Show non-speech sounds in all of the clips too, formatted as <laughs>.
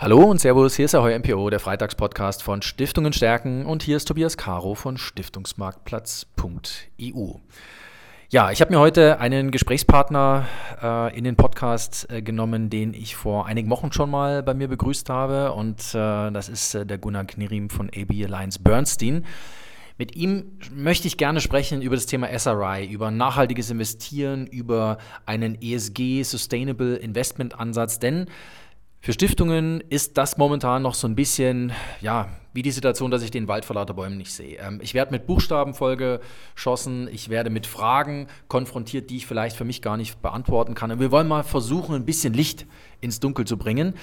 Hallo und Servus, hier ist der Heuer MPO, der Freitagspodcast von Stiftungen stärken und hier ist Tobias Caro von Stiftungsmarktplatz.eu. Ja, ich habe mir heute einen Gesprächspartner äh, in den Podcast äh, genommen, den ich vor einigen Wochen schon mal bei mir begrüßt habe und äh, das ist äh, der Gunnar Knirim von AB Alliance Bernstein. Mit ihm möchte ich gerne sprechen über das Thema SRI, über nachhaltiges Investieren, über einen ESG Sustainable Investment Ansatz, denn für Stiftungen ist das momentan noch so ein bisschen, ja, wie die Situation, dass ich den Wald vor lauter Bäumen nicht sehe. Ähm, ich werde mit Buchstaben vollgeschossen, ich werde mit Fragen konfrontiert, die ich vielleicht für mich gar nicht beantworten kann. Und wir wollen mal versuchen, ein bisschen Licht ins Dunkel zu bringen,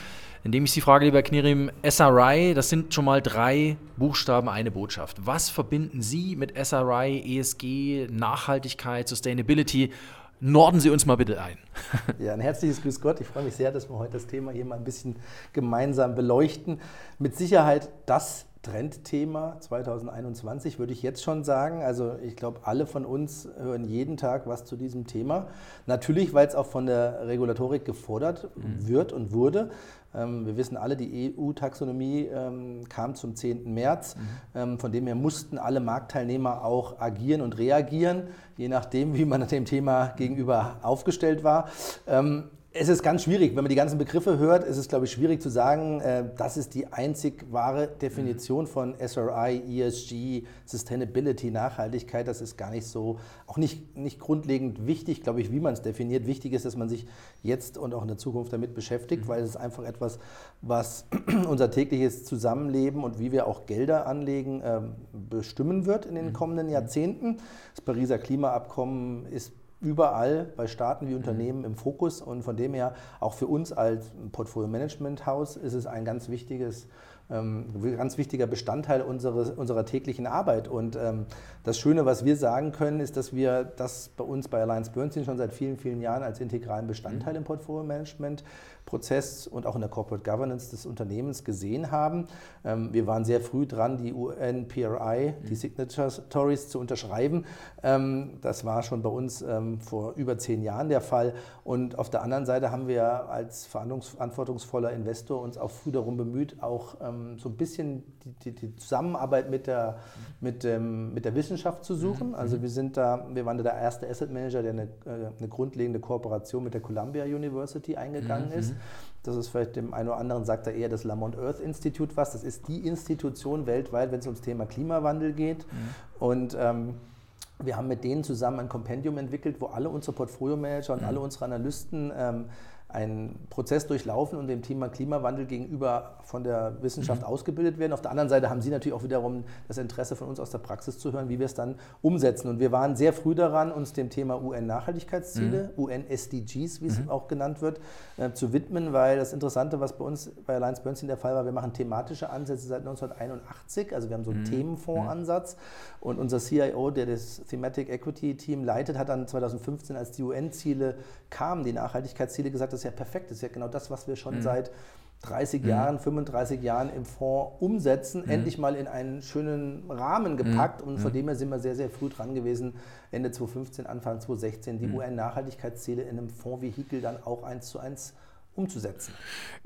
indem ich Sie frage, lieber Knirim, SRI, das sind schon mal drei Buchstaben, eine Botschaft. Was verbinden Sie mit SRI, ESG, Nachhaltigkeit, Sustainability Norden Sie uns mal bitte ein. <laughs> Ja, ein herzliches Grüß Gott. Ich freue mich sehr, dass wir heute das Thema hier mal ein bisschen gemeinsam beleuchten. Mit Sicherheit das Trendthema 2021, würde ich jetzt schon sagen. Also ich glaube, alle von uns hören jeden Tag was zu diesem Thema. Natürlich, weil es auch von der Regulatorik gefordert mhm. wird und wurde. Ähm, wir wissen alle, die EU-Taxonomie ähm, kam zum 10. März. Mhm. Ähm, von dem her mussten alle Marktteilnehmer auch agieren und reagieren, je nachdem, wie man dem Thema gegenüber aufgestellt war. Es ist ganz schwierig, wenn man die ganzen Begriffe hört, ist es, glaube ich, schwierig zu sagen, äh, das ist die einzig wahre Definition mhm. von SRI, ESG, Sustainability, Nachhaltigkeit. Das ist gar nicht so, auch nicht, nicht grundlegend wichtig, glaube ich, wie man es definiert. Wichtig ist, dass man sich jetzt und auch in der Zukunft damit beschäftigt, mhm. weil es ist einfach etwas, was <clears throat> unser tägliches Zusammenleben und wie wir auch Gelder anlegen, ähm, bestimmen wird in den mhm. kommenden Jahrzehnten. Das Pariser Klimaabkommen ist überall bei Staaten wie Unternehmen im Fokus und von dem her auch für uns als Portfolio-Management-Haus ist es ein ganz wichtiges ähm, ganz wichtiger Bestandteil unseres, unserer täglichen Arbeit. Und ähm, das Schöne, was wir sagen können, ist, dass wir das bei uns bei Alliance Bernstein schon seit vielen, vielen Jahren als integralen Bestandteil mhm. im Portfolio-Management Prozess und auch in der Corporate Governance des Unternehmens gesehen haben. Ähm, wir waren sehr früh dran, die UNPRI, die mhm. Signatories zu unterschreiben. Ähm, das war schon bei uns ähm, vor über zehn Jahren der Fall. Und auf der anderen Seite haben wir als verantwortungsvoller Investor uns auch früh darum bemüht, auch so ein bisschen die, die Zusammenarbeit mit der, mit, mit der Wissenschaft zu suchen. Mhm. Also wir sind da, wir waren da der erste Asset Manager, der eine, äh, eine grundlegende Kooperation mit der Columbia University eingegangen mhm. ist. Das ist vielleicht dem einen oder anderen, sagt er eher das Lamont Earth Institute was. Das ist die Institution weltweit, wenn es ums Thema Klimawandel geht. Mhm. Und ähm, wir haben mit denen zusammen ein Kompendium entwickelt, wo alle unsere Portfolio-Manager und mhm. alle unsere Analysten ähm, einen Prozess durchlaufen und dem Thema Klimawandel gegenüber von der Wissenschaft mhm. ausgebildet werden. Auf der anderen Seite haben Sie natürlich auch wiederum das Interesse von uns aus der Praxis zu hören, wie wir es dann umsetzen. Und wir waren sehr früh daran, uns dem Thema UN-Nachhaltigkeitsziele, mhm. UN-SDGs, wie es mhm. auch genannt wird, äh, zu widmen, weil das Interessante, was bei uns bei Alliance Bernstein der Fall war, wir machen thematische Ansätze seit 1981, also wir haben so einen mhm. Themenfondsansatz und unser CIO, der das Thematic Equity Team leitet, hat dann 2015, als die UN-Ziele kamen, die Nachhaltigkeitsziele, gesagt, ist ja perfekt, das ist ja genau das, was wir schon mhm. seit 30 mhm. Jahren, 35 Jahren im Fonds umsetzen, mhm. endlich mal in einen schönen Rahmen mhm. gepackt. Und von mhm. dem her sind wir sehr, sehr früh dran gewesen, Ende 2015, Anfang 2016, die mhm. UN-Nachhaltigkeitsziele in einem Fondsvehikel dann auch eins zu eins umzusetzen.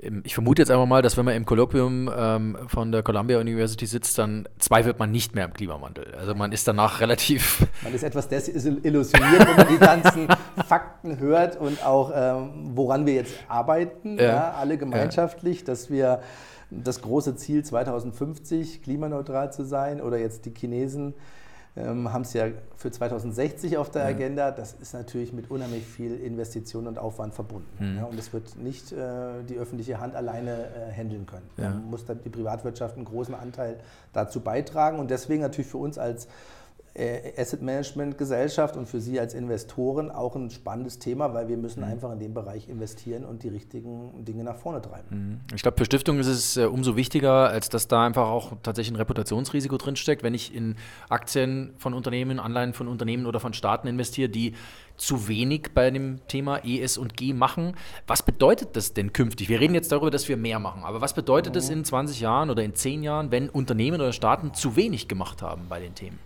Ähm, ich vermute jetzt einfach mal, dass wenn man im Kolloquium ähm, von der Columbia University sitzt, dann zweifelt man nicht mehr am Klimawandel. Also man ist danach relativ. <laughs> Man ist etwas desillusioniert, wenn man die ganzen <laughs> Fakten hört und auch, ähm, woran wir jetzt arbeiten, ja. Ja, alle gemeinschaftlich, ja. dass wir das große Ziel 2050 klimaneutral zu sein oder jetzt die Chinesen ähm, haben es ja für 2060 auf der ja. Agenda. Das ist natürlich mit unheimlich viel Investition und Aufwand verbunden. Mhm. Ja, und das wird nicht äh, die öffentliche Hand alleine äh, handeln können. Ja. Da muss dann die Privatwirtschaft einen großen Anteil dazu beitragen. Und deswegen natürlich für uns als Asset Management Gesellschaft und für Sie als Investoren auch ein spannendes Thema, weil wir müssen mhm. einfach in dem Bereich investieren und die richtigen Dinge nach vorne treiben. Mhm. Ich glaube, für Stiftungen ist es äh, umso wichtiger, als dass da einfach auch tatsächlich ein Reputationsrisiko drinsteckt. Wenn ich in Aktien von Unternehmen, Anleihen von Unternehmen oder von Staaten investiere, die zu wenig bei dem Thema ES und G machen. Was bedeutet das denn künftig? Wir reden jetzt darüber, dass wir mehr machen, aber was bedeutet mhm. das in 20 Jahren oder in 10 Jahren, wenn Unternehmen oder Staaten zu wenig gemacht haben bei den Themen?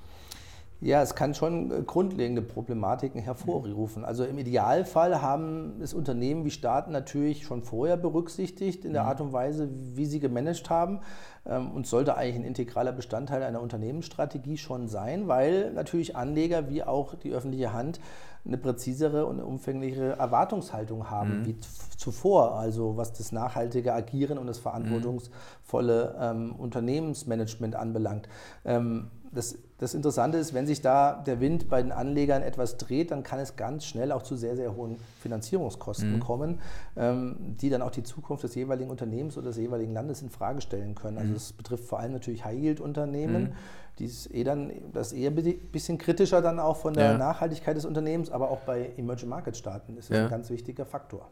Ja, es kann schon äh, grundlegende Problematiken hervorrufen. Also im Idealfall haben es Unternehmen wie Staaten natürlich schon vorher berücksichtigt in der mhm. Art und Weise, wie sie gemanagt haben ähm, und sollte eigentlich ein integraler Bestandteil einer Unternehmensstrategie schon sein, weil natürlich Anleger wie auch die öffentliche Hand eine präzisere und umfänglichere Erwartungshaltung haben mhm. wie zuvor, also was das nachhaltige Agieren und das verantwortungsvolle ähm, Unternehmensmanagement anbelangt. Ähm, das, das, Interessante ist, wenn sich da der Wind bei den Anlegern etwas dreht, dann kann es ganz schnell auch zu sehr, sehr hohen Finanzierungskosten mhm. kommen, ähm, die dann auch die Zukunft des jeweiligen Unternehmens oder des jeweiligen Landes in Frage stellen können. Also mhm. betrifft vor allem natürlich High-Yield-Unternehmen. Mhm die ist eh dann, das ist eher ein bisschen kritischer dann auch von der ja. Nachhaltigkeit des Unternehmens, aber auch bei Emerging Market Staaten ist das ja. ein ganz wichtiger Faktor.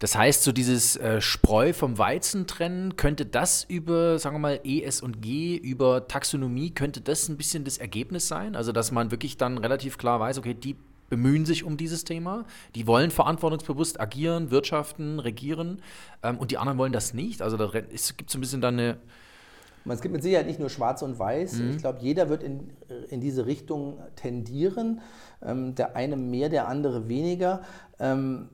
Das heißt, so dieses äh, Spreu vom Weizen trennen, könnte das über, sagen wir mal, ES und G, über Taxonomie, könnte das ein bisschen das Ergebnis sein? Also, dass man wirklich dann relativ klar weiß, okay, die bemühen sich um dieses Thema, die wollen verantwortungsbewusst agieren, wirtschaften, regieren ähm, und die anderen wollen das nicht. Also da gibt es ein bisschen dann eine es gibt mit Sicherheit nicht nur Schwarz und Weiß. Mhm. Ich glaube, jeder wird in, in diese Richtung tendieren. Ähm, der eine mehr, der andere weniger. Ähm,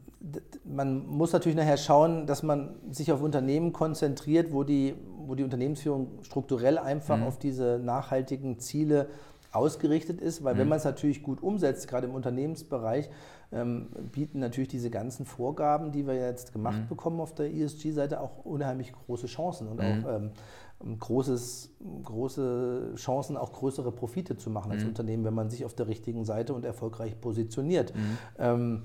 man muss natürlich nachher schauen, dass man sich auf Unternehmen konzentriert, wo die, wo die Unternehmensführung strukturell einfach mhm. auf diese nachhaltigen Ziele ausgerichtet ist, weil mhm. wenn man es natürlich gut umsetzt, gerade im Unternehmensbereich, ähm, bieten natürlich diese ganzen Vorgaben, die wir jetzt gemacht mhm. bekommen auf der ESG-Seite, auch unheimlich große Chancen und mhm. auch ähm, großes, große Chancen, auch größere Profite zu machen als mhm. Unternehmen, wenn man sich auf der richtigen Seite und erfolgreich positioniert. Mhm. Ähm,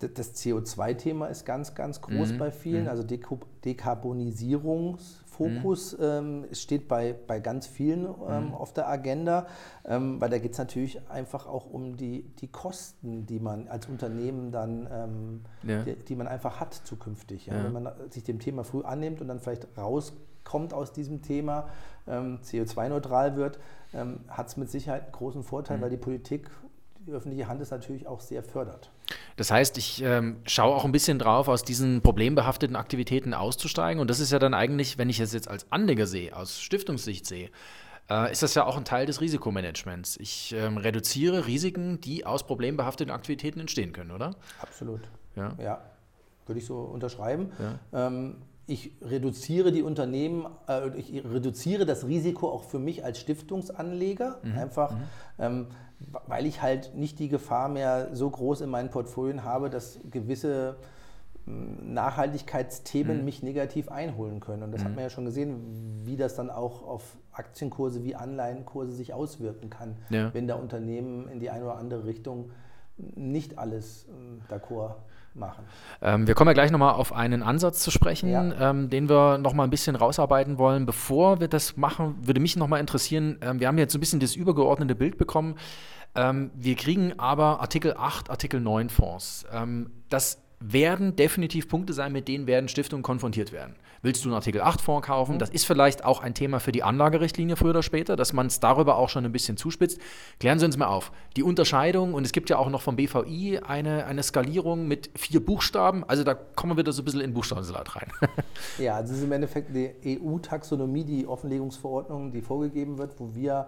das CO2-Thema ist ganz, ganz groß mhm. bei vielen. Mhm. Also Dekarbonisierungsfokus mhm. ähm, steht bei, bei ganz vielen ähm, mhm. auf der Agenda, ähm, weil da geht es natürlich einfach auch um die, die Kosten, die man als Unternehmen dann, ähm, ja. die, die, man einfach hat zukünftig. Ja? Ja. Wenn man sich dem Thema früh annimmt und dann vielleicht rauskommt aus diesem Thema, ähm, CO2-neutral wird, ähm, hat es mit Sicherheit einen großen Vorteil, mhm. weil die Politik die öffentliche Hand es natürlich auch sehr fördert. Das heißt, ich ähm, schaue auch ein bisschen drauf, aus diesen problembehafteten Aktivitäten auszusteigen. Und das ist ja dann eigentlich, wenn ich es jetzt als Anleger sehe, aus Stiftungssicht sehe, äh, ist das ja auch ein Teil des Risikomanagements. Ich ähm, reduziere Risiken, die aus problembehafteten Aktivitäten entstehen können, oder? Absolut. Ja, ja würde ich so unterschreiben. Ja. Ähm, ich reduziere die Unternehmen, äh, ich reduziere das Risiko auch für mich als Stiftungsanleger, mhm. einfach, mhm. Ähm, weil ich halt nicht die Gefahr mehr so groß in meinen Portfolien habe, dass gewisse hm, Nachhaltigkeitsthemen mhm. mich negativ einholen können. Und das hat mhm. man ja schon gesehen, wie das dann auch auf Aktienkurse wie Anleihenkurse sich auswirken kann, ja. wenn da Unternehmen in die eine oder andere Richtung nicht alles hm, d'accord machen. Ähm, wir kommen ja gleich nochmal auf einen Ansatz zu sprechen, ja. ähm, den wir nochmal ein bisschen rausarbeiten wollen. Bevor wir das machen, würde mich nochmal interessieren, ähm, wir haben jetzt ein bisschen das übergeordnete Bild bekommen. Ähm, wir kriegen aber Artikel 8, Artikel 9 Fonds. Ähm, das werden definitiv Punkte sein, mit denen werden Stiftungen konfrontiert werden. Willst du einen Artikel 8 Fonds kaufen? Mhm. Das ist vielleicht auch ein Thema für die Anlagerichtlinie früher oder später, dass man es darüber auch schon ein bisschen zuspitzt. Klären Sie uns mal auf. Die Unterscheidung, und es gibt ja auch noch vom BVI eine, eine Skalierung mit vier Buchstaben. Also da kommen wir wieder so ein bisschen in Buchstabensalat rein. <laughs> ja, also es ist im Endeffekt die EU-Taxonomie, die Offenlegungsverordnung, die vorgegeben wird, wo wir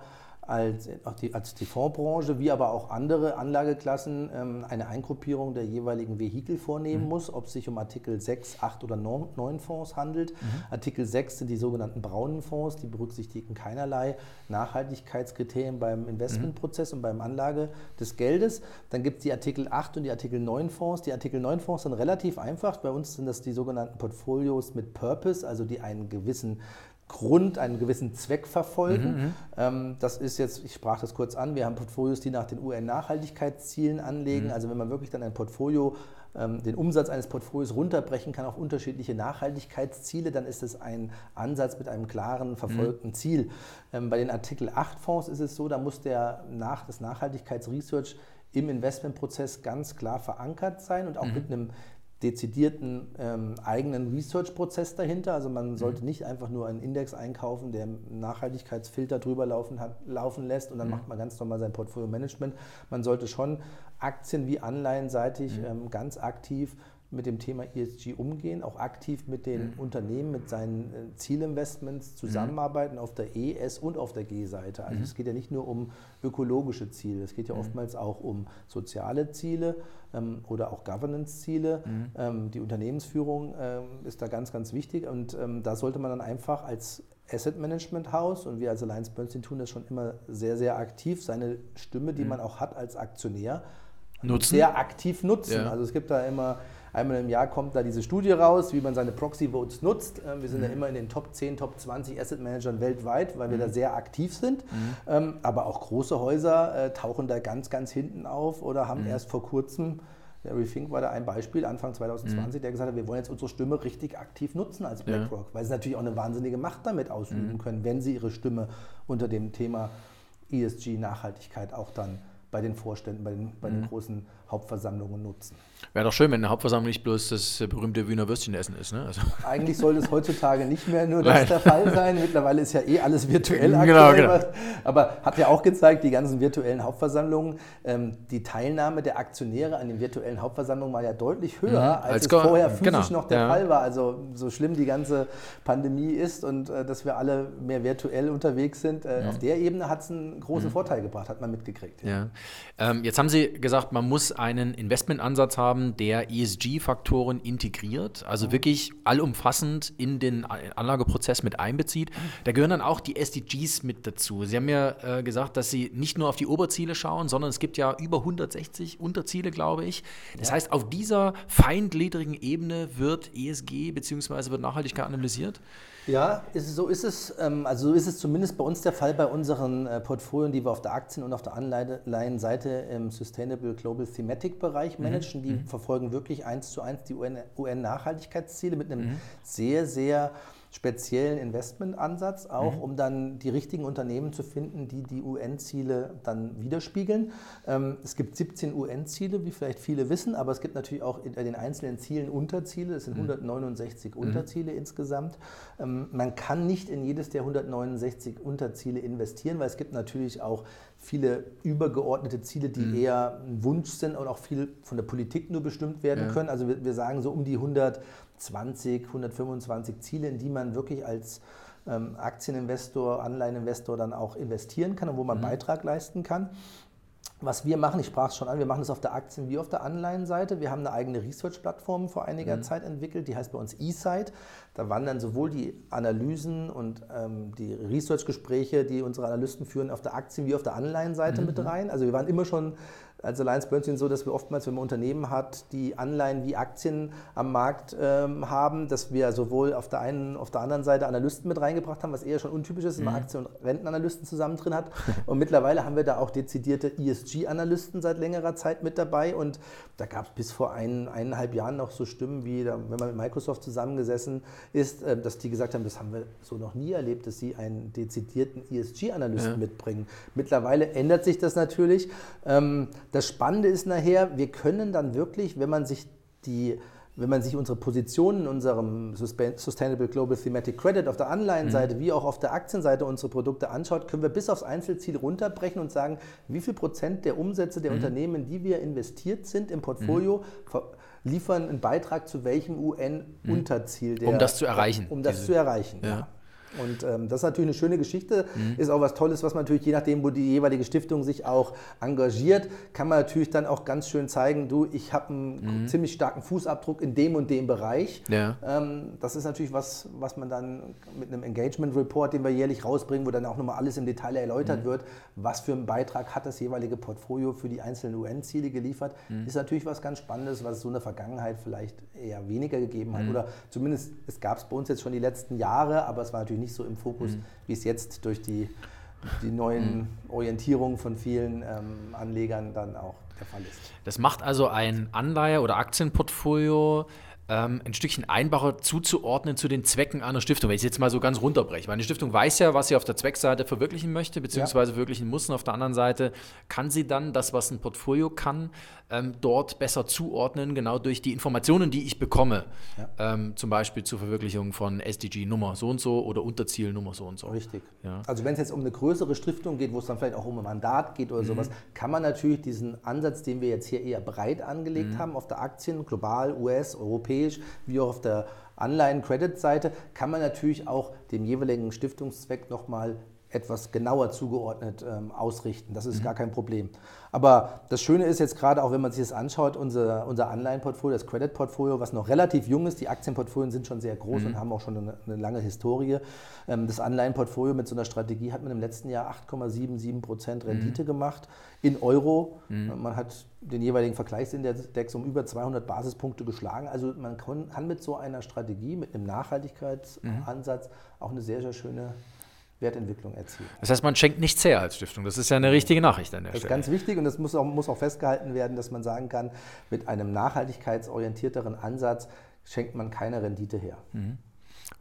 als, die, als die Fondsbranche wie aber auch andere Anlageklassen ähm, eine Eingruppierung der jeweiligen Vehikel vornehmen mhm. muss, ob es sich um Artikel 6, 8 oder 9 Fonds handelt. Mhm. Artikel 6 sind die sogenannten braunen Fonds, die berücksichtigen keinerlei Nachhaltigkeitskriterien beim Investmentprozess mhm. und beim Anlage des Geldes. Dann gibt es die Artikel 8 und die Artikel 9 Fonds. Die Artikel 9 Fonds sind relativ einfach. Bei uns sind das die sogenannten Portfolios mit Purpose, also die einen gewissen Grund, einen gewissen Zweck verfolgen. Mhm, mhm, ähm, das ist jetzt, ich sprach das kurz an, wir haben Portfolios, die nach den UN-Nachhaltigkeitszielen anlegen. Mhm. Also wenn man wirklich dann ein Portfolio, ähm, den Umsatz eines Portfolios runterbrechen kann auf unterschiedliche Nachhaltigkeitsziele, dann ist es ein Ansatz mit einem klaren, verfolgten mhm. Ziel. Ähm, bei den Artikel 8 Fonds ist es so, da muss der nach, das Nachhaltigkeitsresearch im Investmentprozess ganz klar verankert sein und auch mhm. mit einem dezidierten ähm, eigenen Research-Prozess dahinter. Also man sollte mhm. nicht einfach nur einen Index einkaufen, der Nachhaltigkeitsfilter drüber laufen, hat, laufen lässt und dann mhm. macht man ganz normal sein Portfolio-Management. Man sollte schon Aktien wie anleihenseitig mhm. ähm, ganz aktiv mit dem Thema ESG umgehen, auch aktiv mit den mhm. Unternehmen, mit seinen äh, Zielinvestments zusammenarbeiten mhm. auf der E, S und auf der G-Seite. Also mhm. es geht ja nicht nur um ökologische Ziele, es geht ja mhm. oftmals auch um soziale Ziele ähm, oder auch Governance-Ziele. Mhm. Ähm, die Unternehmensführung ähm, ist da ganz, ganz wichtig und ähm, da sollte man dann einfach als Asset Management Haus und wir als Alliance Bernstein tun das schon immer sehr, sehr aktiv, seine Stimme, die mhm. man auch hat als Aktionär, nutzen. sehr aktiv nutzen. Ja. Also es gibt da immer, einmal im Jahr kommt da diese Studie raus, wie man seine Proxy Votes nutzt. Ähm, wir sind mhm. ja immer in den Top 10, Top 20 Asset Managern weltweit, weil wir mhm. da sehr aktiv sind. Mhm. Ähm, aber auch große Häuser äh, tauchen da ganz, ganz hinten auf oder haben mhm. erst vor kurzem Larry Fink war da ein Beispiel, Anfang 2020, mhm. der gesagt hat, wir wollen jetzt unsere Stimme richtig aktiv nutzen als BlackRock, ja. weil sie natürlich auch eine wahnsinnige Macht damit ausüben mhm. können, wenn sie ihre Stimme unter dem Thema ESG, Nachhaltigkeit auch dann bei den Vorständen, bei den, bei den großen Hauptversammlungen nutzen. Wäre doch schön, wenn eine Hauptversammlung nicht bloß das berühmte Wiener Würstchenessen ist. Ne? Also. <laughs> Eigentlich sollte es heutzutage nicht mehr nur <laughs> das der Fall sein. Mittlerweile ist ja eh alles virtuell genau, aktuell. Genau. Aber hat ja auch gezeigt, die ganzen virtuellen Hauptversammlungen, ähm, die Teilnahme der Aktionäre an den virtuellen Hauptversammlungen war ja deutlich höher, mhm, als, als, es vorher physisch genau. noch der ja. Fall war. Also so schlimm die ganze Pandemie ist und äh, dass wir alle mehr virtuell unterwegs sind, äh, mhm. auf der Ebene hat es einen großen mhm. Vorteil gebracht, hat man mitgekriegt. Ja. Ähm, jetzt haben Sie gesagt, man muss einen Investmentansatz haben, der ESG-Faktoren integriert, also mhm. wirklich allumfassend in den Anlageprozess mit einbezieht. Da gehören dann auch die SDGs mit dazu. Sie haben ja äh, gesagt, dass Sie nicht nur auf die Oberziele schauen, sondern es gibt ja über 160 Unterziele, glaube ich. Das ja. heißt, auf dieser feingliedrigen Ebene wird ESG bzw. wird Nachhaltigkeit analysiert? Ja, ist, so ist es. Ähm, also so ist es zumindest bei uns der Fall bei unseren äh, Portfolien, die wir auf der Aktien- und auf der Anleihenseite im Sustainable Global Thematic Bereich mhm. managen. Die mhm. verfolgen wirklich eins zu eins die UN-Nachhaltigkeitsziele mit einem mhm. sehr, sehr speziellen Investmentansatz, auch mhm. um dann die richtigen Unternehmen zu finden, die die UN-Ziele dann widerspiegeln. Ähm, es gibt 17 UN-Ziele, wie vielleicht viele wissen, aber es gibt natürlich auch in den einzelnen Zielen Unterziele. Es sind 169 mhm. Unterziele insgesamt. Ähm, man kann nicht in jedes der 169 Unterziele investieren, weil es gibt natürlich auch viele übergeordnete Ziele, die mhm. eher ein Wunsch sind und auch viel von der Politik nur bestimmt werden ja. können. Also wir, wir, sagen so um die 120, 125 Ziele, in die man wirklich als ähm, Aktieninvestor, Anleiheninvestor dann auch investieren kann und wo man mhm. Beitrag leisten kann. Was wir machen, ich sprach es schon an, wir machen es auf der Aktien- wie auf der Anleihenseite. Wir haben eine eigene Research-Plattform vor einiger mhm. Zeit entwickelt, die heißt bei uns eSight. Da wandern sowohl die Analysen und ähm, die Research-Gespräche, die unsere Analysten führen, auf der Aktien- wie auf der Anleihenseite mhm. mit rein. Also wir waren immer schon als Alliance Bernstein so, dass wir oftmals, wenn man Unternehmen hat, die Anleihen wie Aktien am Markt ähm, haben, dass wir sowohl auf der einen, auf der anderen Seite Analysten mit reingebracht haben, was eher schon untypisch ist, wenn man mhm. Aktien- und Rentenanalysten zusammen drin hat. Und mittlerweile haben wir da auch dezidierte ESG-Analysten seit längerer Zeit mit dabei. Und da gab es bis vor ein, eineinhalb Jahren noch so Stimmen wie, da, wenn man mit Microsoft zusammengesessen ist, äh, dass die gesagt haben, das haben wir so noch nie erlebt, dass sie einen dezidierten ESG-Analysten ja. mitbringen. Mittlerweile ändert sich das natürlich. Ähm, das Spannende ist nachher, wir können dann wirklich, wenn man sich die wenn man sich unsere Positionen in unserem Sustainable Global Thematic Credit auf der Anleihenseite mhm. wie auch auf der Aktienseite unsere Produkte anschaut, können wir bis aufs Einzelziel runterbrechen und sagen, wie viel Prozent der Umsätze der mhm. Unternehmen, in die wir investiert sind im Portfolio, mhm. liefern einen Beitrag zu welchem UN-Unterziel. Um das zu erreichen. Um das zu erreichen, ja. ja. Und ähm, das ist natürlich eine schöne Geschichte, mhm. ist auch was Tolles, was man natürlich, je nachdem, wo die jeweilige Stiftung sich auch engagiert, kann man natürlich dann auch ganz schön zeigen, du, ich habe einen mhm. ziemlich starken Fußabdruck in dem und dem Bereich. Ja. Ähm, das ist natürlich was, was man dann mit einem Engagement Report, den wir jährlich rausbringen, wo dann auch nochmal alles im Detail erläutert mhm. wird, was für einen Beitrag hat das jeweilige Portfolio für die einzelnen UN-Ziele geliefert, mhm. ist natürlich was ganz Spannendes, was es so in der Vergangenheit vielleicht eher weniger gegeben hat. Mhm. Oder zumindest, es gab es bei uns jetzt schon die letzten Jahre, aber es war natürlich nicht so im Fokus, mhm. wie es jetzt durch die, die neuen mhm. Orientierungen von vielen ähm, Anlegern dann auch der Fall ist. Das macht also ein Anleihe- oder Aktienportfolio ähm, ein Stückchen einfacher zuzuordnen zu den Zwecken einer Stiftung. Wenn ich es jetzt mal so ganz runterbreche. Weil eine Stiftung weiß ja, was sie auf der Zweckseite verwirklichen möchte, beziehungsweise ja. verwirklichen muss. Und auf der anderen Seite kann sie dann das, was ein Portfolio kann, ähm, dort besser zuordnen, genau durch die Informationen, die ich bekomme. Ja. Ähm, zum Beispiel zur Verwirklichung von SDG Nummer so und so oder Unterziel Nummer so und so. Richtig. Ja. Also wenn es jetzt um eine größere Stiftung geht, wo es dann vielleicht auch um ein Mandat geht oder mhm. sowas, kann man natürlich diesen Ansatz, den wir jetzt hier eher breit angelegt mhm. haben, auf der Aktien, global, US, europäisch, wie auch auf der Anleihen-Credit-Seite, kann man natürlich auch dem jeweiligen Stiftungszweck nochmal etwas genauer zugeordnet ähm, ausrichten. Das ist mhm. gar kein Problem. Aber das Schöne ist jetzt gerade, auch wenn man sich das anschaut, unser, unser Anleihenportfolio, das Credit-Portfolio, was noch relativ jung ist, die Aktienportfolien sind schon sehr groß mhm. und haben auch schon eine, eine lange Historie. Ähm, das Anleihenportfolio mit so einer Strategie hat man im letzten Jahr 8,77 Prozent Rendite mhm. gemacht in Euro. Mhm. Man hat den jeweiligen Vergleichsindex um über 200 Basispunkte geschlagen. Also man kann mit so einer Strategie, mit einem Nachhaltigkeitsansatz auch eine sehr, sehr schöne Wertentwicklung erzielen. Das heißt, man schenkt nichts her als Stiftung. Das ist ja eine richtige Nachricht an der das Stelle. Das ist ganz wichtig und das muss auch, muss auch festgehalten werden, dass man sagen kann, mit einem nachhaltigkeitsorientierteren Ansatz schenkt man keine Rendite her. Mhm.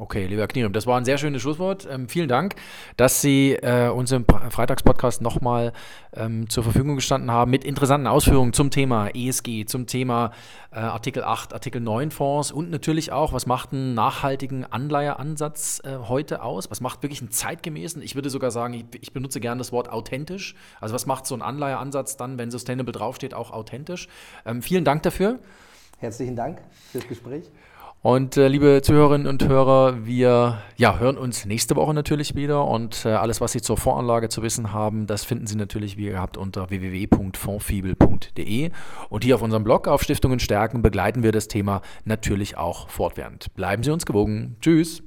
Okay, lieber Knirem, das war ein sehr schönes Schlusswort. Ähm, vielen Dank, dass Sie äh, uns im Freitagspodcast nochmal ähm, zur Verfügung gestanden haben mit interessanten Ausführungen zum Thema ESG, zum Thema äh, Artikel 8, Artikel 9 Fonds und natürlich auch, was macht einen nachhaltigen Anleiheansatz äh, heute aus? Was macht wirklich einen zeitgemäßen? Ich würde sogar sagen, ich, ich benutze gerne das Wort authentisch. Also was macht so ein Anleiheansatz dann, wenn Sustainable draufsteht, auch authentisch? Ähm, vielen Dank dafür. Herzlichen Dank fürs Gespräch. Und äh, liebe Zuhörerinnen und Hörer, wir ja, hören uns nächste Woche natürlich wieder und äh, alles, was Sie zur Voranlage zu wissen haben, das finden Sie natürlich wie gehabt unter www.fondfibel.de. Und hier auf unserem Blog auf Stiftungen stärken begleiten wir das Thema natürlich auch fortwährend. Bleiben Sie uns gewogen. Tschüss.